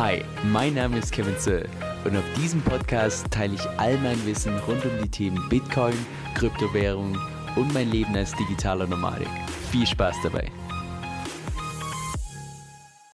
Hi, mein Name ist Kevin Zöll und auf diesem Podcast teile ich all mein Wissen rund um die Themen Bitcoin, Kryptowährung und mein Leben als digitaler Nomadik. Viel Spaß dabei!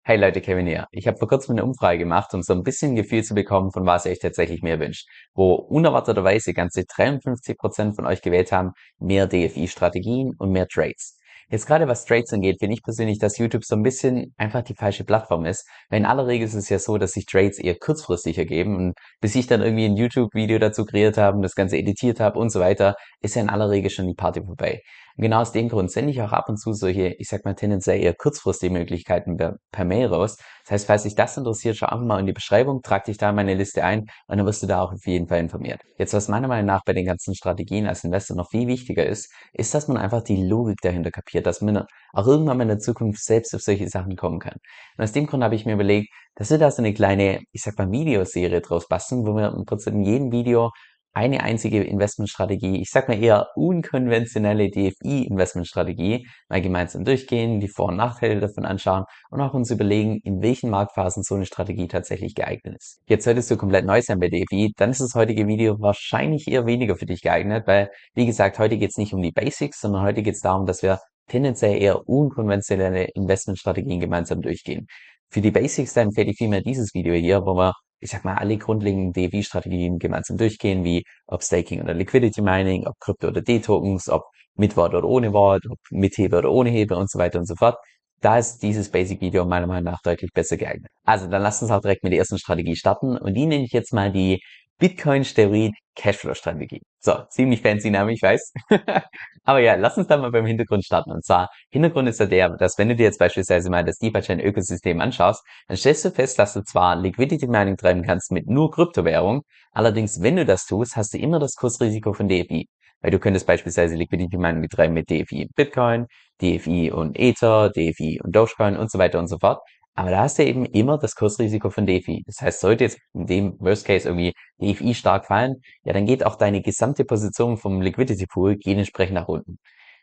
Hey Leute, Kevin hier. Ich habe vor kurzem eine Umfrage gemacht, um so ein bisschen Gefühl zu bekommen, von was ihr euch tatsächlich mehr wünscht. Wo unerwarteterweise ganze 53% von euch gewählt haben, mehr DFI-Strategien und mehr Trades. Jetzt gerade was Trades angeht, finde ich persönlich, dass YouTube so ein bisschen einfach die falsche Plattform ist. Weil in aller Regel ist es ja so, dass sich Trades eher kurzfristig ergeben. Und bis ich dann irgendwie ein YouTube-Video dazu kreiert habe, das Ganze editiert habe und so weiter, ist ja in aller Regel schon die Party vorbei. Und genau aus dem Grund sende ich auch ab und zu solche, ich sag mal tendenziell eher kurzfristige Möglichkeiten per, per Mail raus. Das heißt, falls dich das interessiert, schau einfach mal in die Beschreibung, trag dich da in meine Liste ein und dann wirst du da auch auf jeden Fall informiert. Jetzt, was meiner Meinung nach bei den ganzen Strategien als Investor noch viel wichtiger ist, ist, dass man einfach die Logik dahinter kapiert, dass man auch irgendwann mal in der Zukunft selbst auf solche Sachen kommen kann. Und aus dem Grund habe ich mir überlegt, dass wir da so eine kleine, ich sag mal, Videoserie draus basteln, wo wir im Prinzip in jedem Video eine einzige Investmentstrategie, ich sag mal eher unkonventionelle DFI-Investmentstrategie, mal gemeinsam durchgehen, die Vor- und Nachteile davon anschauen und auch uns überlegen, in welchen Marktphasen so eine Strategie tatsächlich geeignet ist. Jetzt solltest du komplett neu sein bei DFI, dann ist das heutige Video wahrscheinlich eher weniger für dich geeignet, weil, wie gesagt, heute geht es nicht um die Basics, sondern heute geht es darum, dass wir tendenziell eher unkonventionelle Investmentstrategien gemeinsam durchgehen. Für die Basics dann empfehle ich vielmehr dieses Video hier, wo wir ich sag mal, alle grundlegenden DV-Strategien gemeinsam durchgehen, wie ob Staking oder Liquidity Mining, ob Krypto oder D-Tokens, ob mit Wort oder ohne Wort, ob mit Hebe oder ohne Hebe und so weiter und so fort. Da ist dieses Basic-Video meiner Meinung nach deutlich besser geeignet. Also dann lasst uns auch direkt mit der ersten Strategie starten und die nenne ich jetzt mal die Bitcoin Steroid Cashflow Strategie. So, ziemlich fancy Name, ich weiß. Aber ja, lass uns da mal beim Hintergrund starten. Und zwar, Hintergrund ist ja der, dass wenn du dir jetzt beispielsweise mal das DeFi-Chain Ökosystem anschaust, dann stellst du fest, dass du zwar Liquidity Mining treiben kannst mit nur Kryptowährung, allerdings wenn du das tust, hast du immer das Kursrisiko von DFI. Weil du könntest beispielsweise Liquidity Mining betreiben mit DFI und Bitcoin, DFI und Ether, DFI und Dogecoin und so weiter und so fort. Aber da hast du eben immer das Kursrisiko von DeFi. Das heißt, sollte jetzt in dem Worst Case irgendwie DeFi stark fallen, ja, dann geht auch deine gesamte Position vom Liquidity Pool gehen entsprechend nach unten.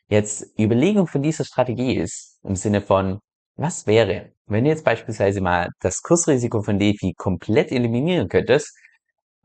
Jetzt Überlegung von dieser Strategie ist im Sinne von, was wäre, wenn du jetzt beispielsweise mal das Kursrisiko von DeFi komplett eliminieren könntest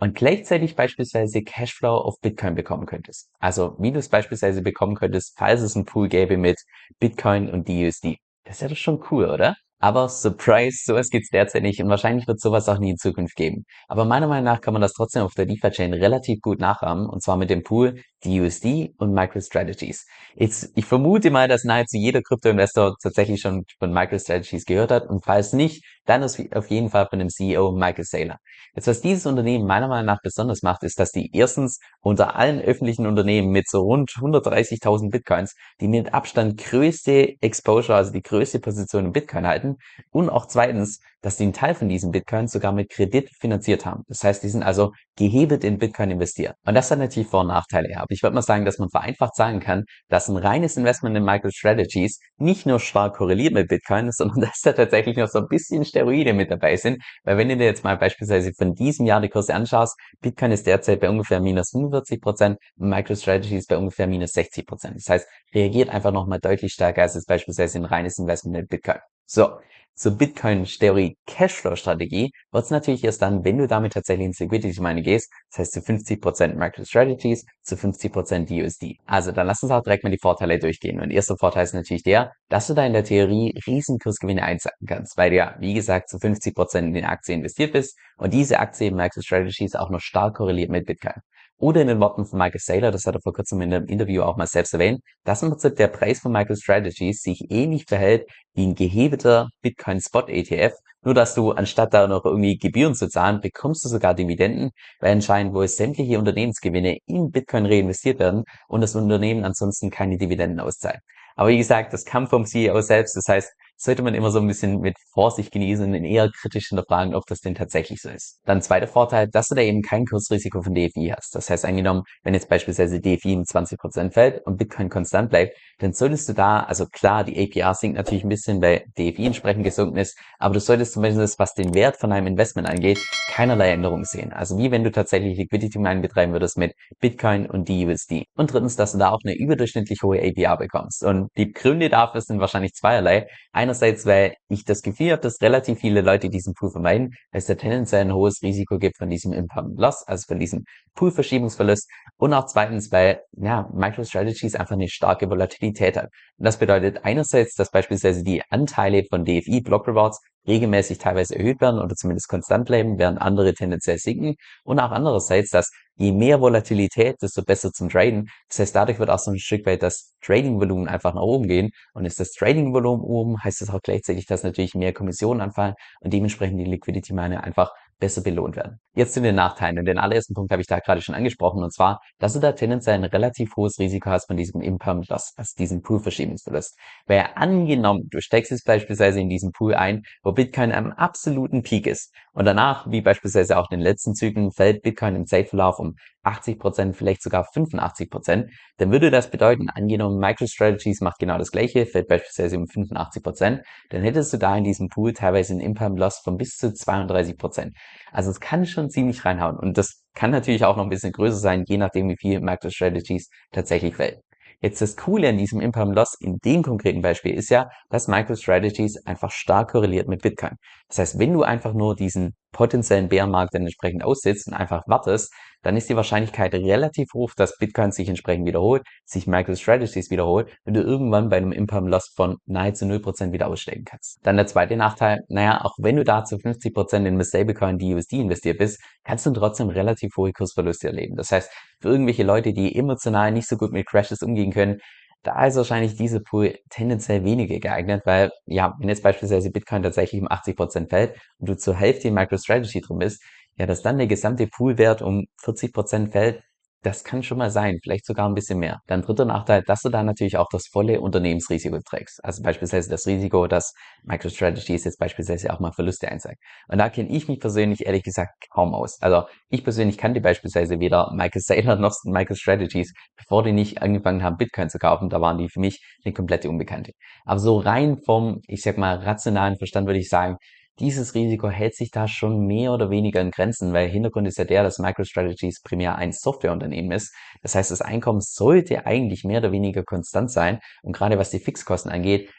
und gleichzeitig beispielsweise Cashflow auf Bitcoin bekommen könntest. Also wie du es beispielsweise bekommen könntest, falls es einen Pool gäbe mit Bitcoin und DUSD. Das ja doch schon cool, oder? Aber Surprise, sowas gibt's derzeit nicht und wahrscheinlich wird sowas auch nie in Zukunft geben. Aber meiner Meinung nach kann man das trotzdem auf der DeFi-Chain relativ gut nachahmen und zwar mit dem Pool DUSD und MicroStrategies. Jetzt, ich vermute mal, dass nahezu jeder Krypto-Investor tatsächlich schon von MicroStrategies gehört hat und falls nicht, dann auf jeden Fall von dem CEO Michael Saylor. Jetzt, was dieses Unternehmen meiner Meinung nach besonders macht, ist, dass die erstens unter allen öffentlichen Unternehmen mit so rund 130.000 Bitcoins die mit Abstand größte Exposure, also die größte Position in Bitcoin halten und auch zweitens, dass die einen Teil von diesen Bitcoins sogar mit Kredit finanziert haben. Das heißt, die sind also gehebelt in Bitcoin investiert. Und das hat natürlich Vor- und Nachteile. Aber ich würde mal sagen, dass man vereinfacht sagen kann, dass ein reines Investment in MicroStrategies nicht nur stark korreliert mit Bitcoin, sondern dass da tatsächlich noch so ein bisschen Steroide mit dabei sind. Weil wenn du dir jetzt mal beispielsweise von diesem Jahr die Kurse anschaust, Bitcoin ist derzeit bei ungefähr minus 45 Prozent, MicroStrategies bei ungefähr minus 60 Prozent. Das heißt, reagiert einfach nochmal deutlich stärker als jetzt beispielsweise ein reines Investment in Bitcoin. So, zur Bitcoin Steroid Cashflow Strategie wird es natürlich erst dann, wenn du damit tatsächlich ins Liquidity Mining gehst, das heißt zu 50% MicroStrategies, zu 50% USD. Also dann lass uns auch direkt mal die Vorteile durchgehen. Und erster Vorteil ist natürlich der, dass du da in der Theorie Riesenkursgewinne einsacken kannst, weil du ja, wie gesagt, zu 50% in den Aktien investiert bist und diese Aktie MicroStrategies auch noch stark korreliert mit Bitcoin. Oder in den Worten von Michael Saylor, das hat er vor kurzem in einem Interview auch mal selbst erwähnt, dass im Prinzip der Preis von MicroStrategies sich ähnlich verhält wie ein gehebelter Bitcoin Spot ETF, nur dass du anstatt da noch irgendwie Gebühren zu zahlen, bekommst du sogar Dividenden, weil anscheinend wohl sämtliche Unternehmensgewinne in Bitcoin reinvestiert werden und das Unternehmen ansonsten keine Dividenden auszahlt. Aber wie gesagt, das kam vom CEO selbst, das heißt, sollte man immer so ein bisschen mit Vorsicht genießen und eher kritisch hinterfragen, ob das denn tatsächlich so ist. Dann zweiter Vorteil, dass du da eben kein Kursrisiko von DFI hast. Das heißt angenommen, wenn jetzt beispielsweise DFI um 20% fällt und Bitcoin konstant bleibt, dann solltest du da, also klar, die APR sinkt natürlich ein bisschen, weil DFI entsprechend gesunken ist, aber du solltest zumindest, was den Wert von deinem Investment angeht, keinerlei Änderungen sehen. Also wie wenn du tatsächlich Liquidity Mining betreiben würdest mit Bitcoin und DUSD. Und drittens, dass du da auch eine überdurchschnittlich hohe APR bekommst. Und die Gründe dafür sind wahrscheinlich zweierlei. Einer Einerseits, weil ich das Gefühl habe, dass relativ viele Leute diesen Pool vermeiden, weil es da tendenziell ein hohes Risiko gibt von diesem Impound Loss, also von diesem Poolverschiebungsverlust. Und auch zweitens, weil ja, MicroStrategies einfach eine starke Volatilität hat. Und das bedeutet einerseits, dass beispielsweise die Anteile von DFI Block Rewards regelmäßig teilweise erhöht werden oder zumindest konstant bleiben, während andere tendenziell sinken. Und auch andererseits, dass je mehr Volatilität, desto besser zum Traden. Das heißt, dadurch wird auch so ein Stück weit das Trading-Volumen einfach nach oben gehen. Und ist das Trading-Volumen oben, heißt das auch gleichzeitig, dass natürlich mehr Kommissionen anfallen und dementsprechend die Liquidity-Mine einfach besser belohnt werden. Jetzt zu den Nachteilen. Und den allerersten Punkt habe ich da gerade schon angesprochen. Und zwar, dass du da tendenziell ein relativ hohes Risiko hast von diesem Imperm Loss, also diesem Pool-Verschiebungsverlust. Weil angenommen, du steigst jetzt beispielsweise in diesen Pool ein, wo Bitcoin am absoluten Peak ist. Und danach, wie beispielsweise auch in den letzten Zügen, fällt Bitcoin im Zeitverlauf um 80 Prozent, vielleicht sogar 85 Prozent, dann würde das bedeuten, angenommen MicroStrategies macht genau das gleiche, fällt beispielsweise um 85 Prozent, dann hättest du da in diesem Pool teilweise einen Imperm Loss von bis zu 32 Prozent. Also es kann schon ziemlich reinhauen und das kann natürlich auch noch ein bisschen größer sein, je nachdem wie viel MicroStrategies tatsächlich fällt. Jetzt das Coole an diesem Imperm Loss in dem konkreten Beispiel ist ja, dass MicroStrategies einfach stark korreliert mit Bitcoin. Das heißt, wenn du einfach nur diesen potenziellen Bärenmarkt dann entsprechend aussitzt und einfach wartest, dann ist die Wahrscheinlichkeit relativ hoch, dass Bitcoin sich entsprechend wiederholt, sich MicroStrategies wiederholt, wenn du irgendwann bei einem Imperm Loss von nahezu 0% wieder aussteigen kannst. Dann der zweite Nachteil, naja, auch wenn du da zu 50% in Stablecoin DUSD investiert bist, kannst du trotzdem relativ hohe Kursverluste erleben. Das heißt, für irgendwelche Leute, die emotional nicht so gut mit Crashes umgehen können, da ist wahrscheinlich diese Pool tendenziell weniger geeignet, weil, ja, wenn jetzt beispielsweise Bitcoin tatsächlich um 80% fällt und du zur Hälfte in MicroStrategy drin bist, ja, dass dann der gesamte Poolwert um 40% fällt, das kann schon mal sein, vielleicht sogar ein bisschen mehr. Dann dritter Nachteil, dass du da natürlich auch das volle Unternehmensrisiko trägst. Also beispielsweise das Risiko, dass MicroStrategies jetzt beispielsweise auch mal Verluste einzeigt. Und da kenne ich mich persönlich ehrlich gesagt kaum aus. Also ich persönlich kannte beispielsweise weder Michael Saylor noch MicroStrategies, bevor die nicht angefangen haben, Bitcoin zu kaufen. Da waren die für mich eine komplette Unbekannte. Aber so rein vom, ich sag mal, rationalen Verstand würde ich sagen, dieses Risiko hält sich da schon mehr oder weniger in Grenzen, weil Hintergrund ist ja der, dass MicroStrategies primär ein Softwareunternehmen ist. Das heißt, das Einkommen sollte eigentlich mehr oder weniger konstant sein. Und gerade was die Fixkosten angeht,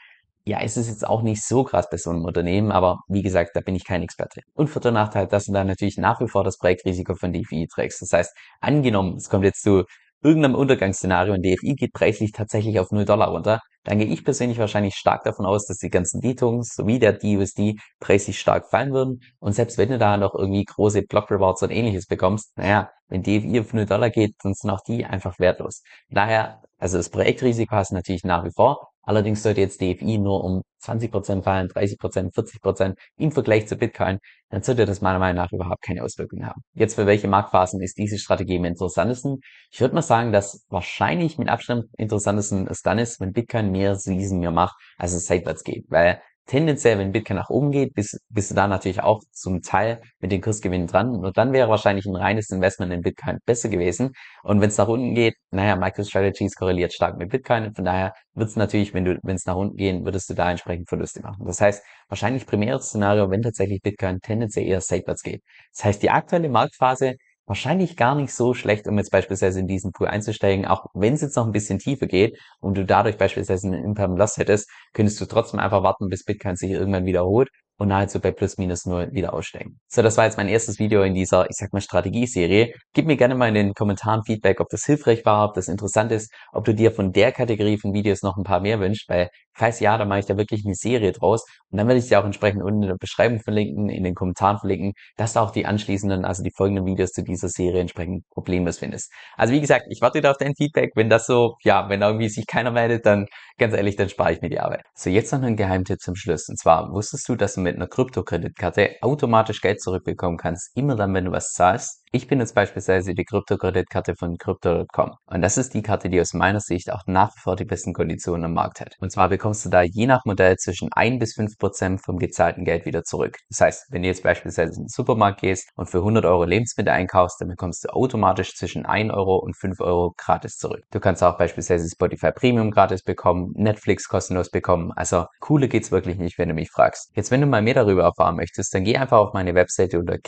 ja, es ist jetzt auch nicht so krass bei so einem Unternehmen, aber wie gesagt, da bin ich kein Experte. Und vierter Nachteil, dass du da natürlich nach wie vor das Projektrisiko von DFI trägst. Das heißt, angenommen, es kommt jetzt zu irgendeinem Untergangsszenario und DFI geht preislich tatsächlich auf 0 Dollar runter, dann gehe ich persönlich wahrscheinlich stark davon aus, dass die ganzen D-Tokens sowie der DUSD preislich stark fallen würden. Und selbst wenn du da noch irgendwie große Block Rewards und ähnliches bekommst, naja, wenn DFI auf 0 Dollar geht, dann sind auch die einfach wertlos. Daher, also das Projektrisiko hast du natürlich nach wie vor, Allerdings sollte jetzt DFI nur um 20% fallen, 30%, 40% im Vergleich zu Bitcoin, dann sollte das meiner Meinung nach überhaupt keine Auswirkungen haben. Jetzt für welche Marktphasen ist diese Strategie am interessantesten? Ich würde mal sagen, dass wahrscheinlich mit Abstand interessantesten es dann ist, wenn Bitcoin mehr Season mehr macht, als es seitwärts geht. Weil tendenziell, wenn Bitcoin nach oben geht, bist, bist du da natürlich auch zum Teil mit den Kursgewinnen dran. Und dann wäre wahrscheinlich ein reines Investment in Bitcoin besser gewesen. Und wenn es nach unten geht, naja, MicroStrategies korreliert stark mit Bitcoin. Von daher wird es natürlich, wenn du, wenn es nach unten gehen, würdest du da entsprechend Verluste machen. Das heißt, wahrscheinlich primäres Szenario, wenn tatsächlich Bitcoin tendenziell eher seitwärts geht. Das heißt, die aktuelle Marktphase wahrscheinlich gar nicht so schlecht, um jetzt beispielsweise in diesen Pool einzusteigen, auch wenn es jetzt noch ein bisschen tiefer geht und du dadurch beispielsweise einen Imperm Loss hättest, könntest du trotzdem einfach warten, bis Bitcoin sich irgendwann wiederholt und nahezu bei plus minus null wieder aussteigen. So, das war jetzt mein erstes Video in dieser, ich sag mal, Strategieserie. Gib mir gerne mal in den Kommentaren Feedback, ob das hilfreich war, ob das interessant ist, ob du dir von der Kategorie von Videos noch ein paar mehr wünschst, weil falls ja, dann mache ich da wirklich eine Serie draus und dann werde ich dir auch entsprechend unten in der Beschreibung verlinken, in den Kommentaren verlinken, dass du auch die anschließenden, also die folgenden Videos zu dieser Serie entsprechend problemlos findest. Also wie gesagt, ich warte wieder auf dein Feedback. Wenn das so, ja, wenn irgendwie sich keiner meldet, dann ganz ehrlich, dann spare ich mir die Arbeit. So, jetzt noch ein Geheimtipp zum Schluss. Und zwar, wusstest du, dass du mit einer Kryptokreditkarte automatisch Geld zurückbekommen kannst, immer dann, wenn du was zahlst? Ich bin jetzt beispielsweise die Kryptokreditkarte von Crypto.com. Und das ist die Karte, die aus meiner Sicht auch nach wie vor die besten Konditionen am Markt hat. Und zwar bekommst du da je nach Modell zwischen 1 bis 5 Prozent vom gezahlten Geld wieder zurück. Das heißt, wenn du jetzt beispielsweise in den Supermarkt gehst und für 100 Euro Lebensmittel einkaufst, dann bekommst du automatisch zwischen 1 Euro und 5 Euro gratis zurück. Du kannst auch beispielsweise Spotify Premium gratis bekommen, Netflix kostenlos bekommen. Also cooler geht's wirklich nicht, wenn du mich fragst. Jetzt, wenn du mal mehr darüber erfahren möchtest, dann geh einfach auf meine Webseite unter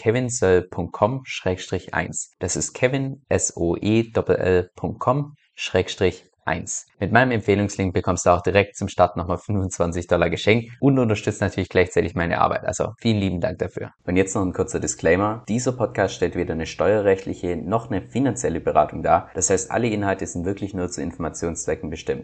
kevinsoll.com-1. Das ist Kevin, S-O-E-L.com, Schrägstrich 1. Mit meinem Empfehlungslink bekommst du auch direkt zum Start nochmal 25 Dollar geschenkt und unterstützt natürlich gleichzeitig meine Arbeit. Also vielen lieben Dank dafür. Und jetzt noch ein kurzer Disclaimer. Dieser Podcast stellt weder eine steuerrechtliche noch eine finanzielle Beratung dar. Das heißt, alle Inhalte sind wirklich nur zu Informationszwecken bestimmt.